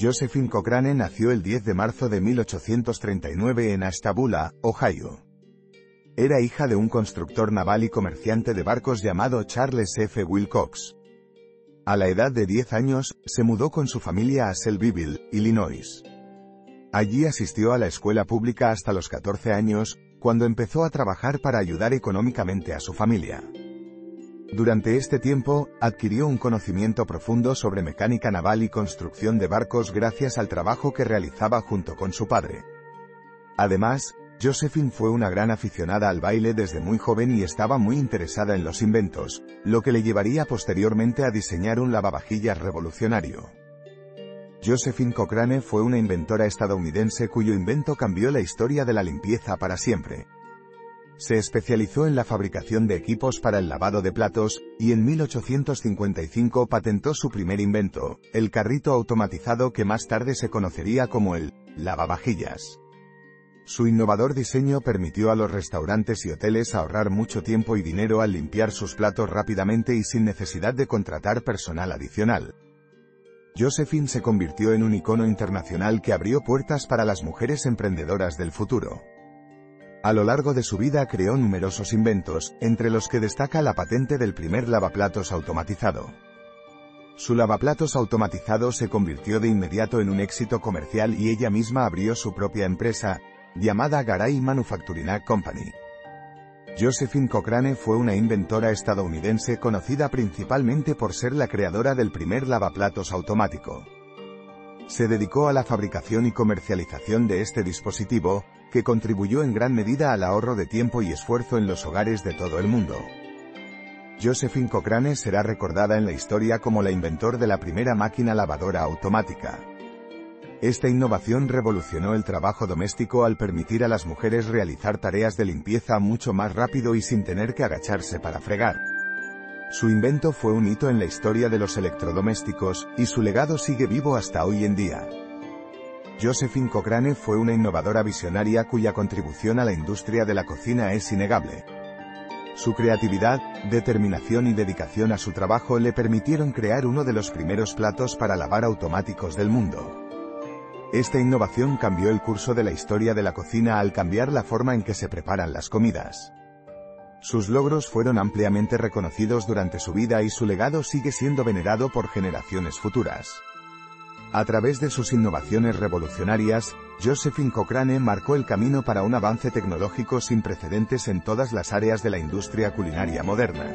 Josephine Cochrane nació el 10 de marzo de 1839 en Ashtabula, Ohio. Era hija de un constructor naval y comerciante de barcos llamado Charles F. Wilcox. A la edad de 10 años, se mudó con su familia a Selbyville, Illinois. Allí asistió a la escuela pública hasta los 14 años, cuando empezó a trabajar para ayudar económicamente a su familia. Durante este tiempo, adquirió un conocimiento profundo sobre mecánica naval y construcción de barcos gracias al trabajo que realizaba junto con su padre. Además, Josephine fue una gran aficionada al baile desde muy joven y estaba muy interesada en los inventos, lo que le llevaría posteriormente a diseñar un lavavajillas revolucionario. Josephine Cochrane fue una inventora estadounidense cuyo invento cambió la historia de la limpieza para siempre. Se especializó en la fabricación de equipos para el lavado de platos, y en 1855 patentó su primer invento, el carrito automatizado que más tarde se conocería como el lavavajillas. Su innovador diseño permitió a los restaurantes y hoteles ahorrar mucho tiempo y dinero al limpiar sus platos rápidamente y sin necesidad de contratar personal adicional. Josephine se convirtió en un icono internacional que abrió puertas para las mujeres emprendedoras del futuro. A lo largo de su vida creó numerosos inventos, entre los que destaca la patente del primer lavaplatos automatizado. Su lavaplatos automatizado se convirtió de inmediato en un éxito comercial y ella misma abrió su propia empresa, llamada Garay Manufacturing Company. Josephine Cochrane fue una inventora estadounidense conocida principalmente por ser la creadora del primer lavaplatos automático. Se dedicó a la fabricación y comercialización de este dispositivo, que contribuyó en gran medida al ahorro de tiempo y esfuerzo en los hogares de todo el mundo. Josephine Cochrane será recordada en la historia como la inventor de la primera máquina lavadora automática. Esta innovación revolucionó el trabajo doméstico al permitir a las mujeres realizar tareas de limpieza mucho más rápido y sin tener que agacharse para fregar. Su invento fue un hito en la historia de los electrodomésticos, y su legado sigue vivo hasta hoy en día. Josephine Cochrane fue una innovadora visionaria cuya contribución a la industria de la cocina es innegable. Su creatividad, determinación y dedicación a su trabajo le permitieron crear uno de los primeros platos para lavar automáticos del mundo. Esta innovación cambió el curso de la historia de la cocina al cambiar la forma en que se preparan las comidas. Sus logros fueron ampliamente reconocidos durante su vida y su legado sigue siendo venerado por generaciones futuras. A través de sus innovaciones revolucionarias, Josephine Cochrane marcó el camino para un avance tecnológico sin precedentes en todas las áreas de la industria culinaria moderna.